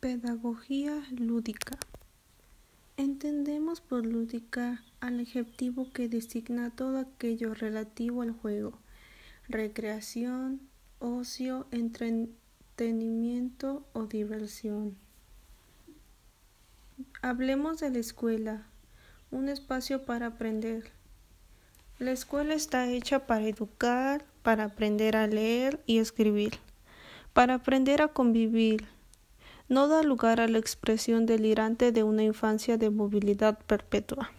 Pedagogía lúdica. Entendemos por lúdica al adjetivo que designa todo aquello relativo al juego, recreación, ocio, entretenimiento o diversión. Hablemos de la escuela, un espacio para aprender. La escuela está hecha para educar, para aprender a leer y escribir, para aprender a convivir. No da lugar a la expresión delirante de una infancia de movilidad perpetua.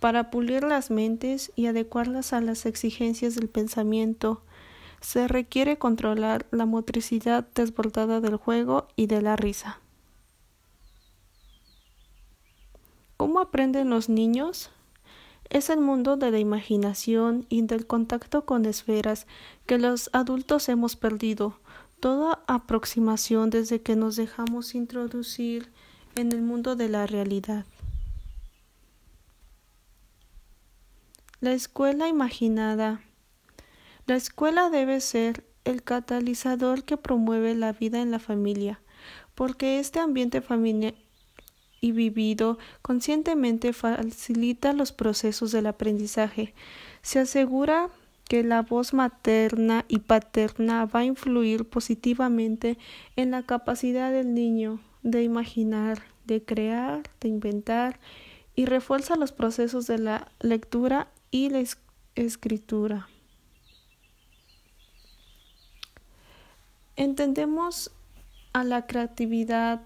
Para pulir las mentes y adecuarlas a las exigencias del pensamiento, se requiere controlar la motricidad desbordada del juego y de la risa. ¿Cómo aprenden los niños? Es el mundo de la imaginación y del contacto con esferas que los adultos hemos perdido. Toda aproximación desde que nos dejamos introducir en el mundo de la realidad. La escuela imaginada. La escuela debe ser el catalizador que promueve la vida en la familia, porque este ambiente familiar y vivido conscientemente facilita los procesos del aprendizaje. Se asegura que la voz materna y paterna va a influir positivamente en la capacidad del niño de imaginar, de crear, de inventar y refuerza los procesos de la lectura y la escritura. Entendemos a la creatividad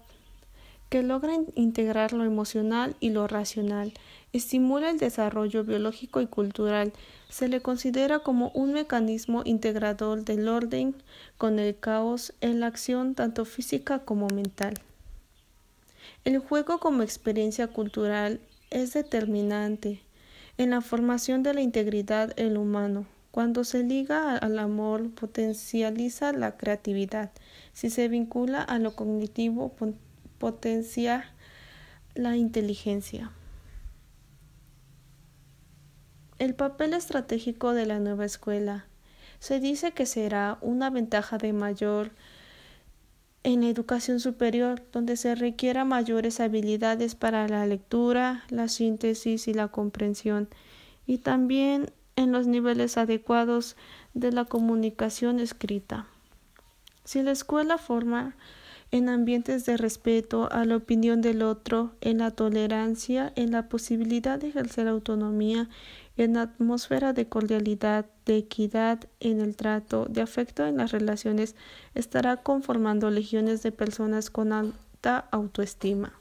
que logra integrar lo emocional y lo racional, estimula el desarrollo biológico y cultural, se le considera como un mecanismo integrador del orden con el caos en la acción tanto física como mental. El juego como experiencia cultural es determinante en la formación de la integridad lo humano. Cuando se liga al amor, potencializa la creatividad. Si se vincula a lo cognitivo, potencia la inteligencia. El papel estratégico de la nueva escuela. Se dice que será una ventaja de mayor en la educación superior, donde se requiera mayores habilidades para la lectura, la síntesis y la comprensión, y también en los niveles adecuados de la comunicación escrita. Si la escuela forma en ambientes de respeto a la opinión del otro, en la tolerancia, en la posibilidad de ejercer autonomía, en atmósfera de cordialidad, de equidad en el trato, de afecto en las relaciones, estará conformando legiones de personas con alta autoestima.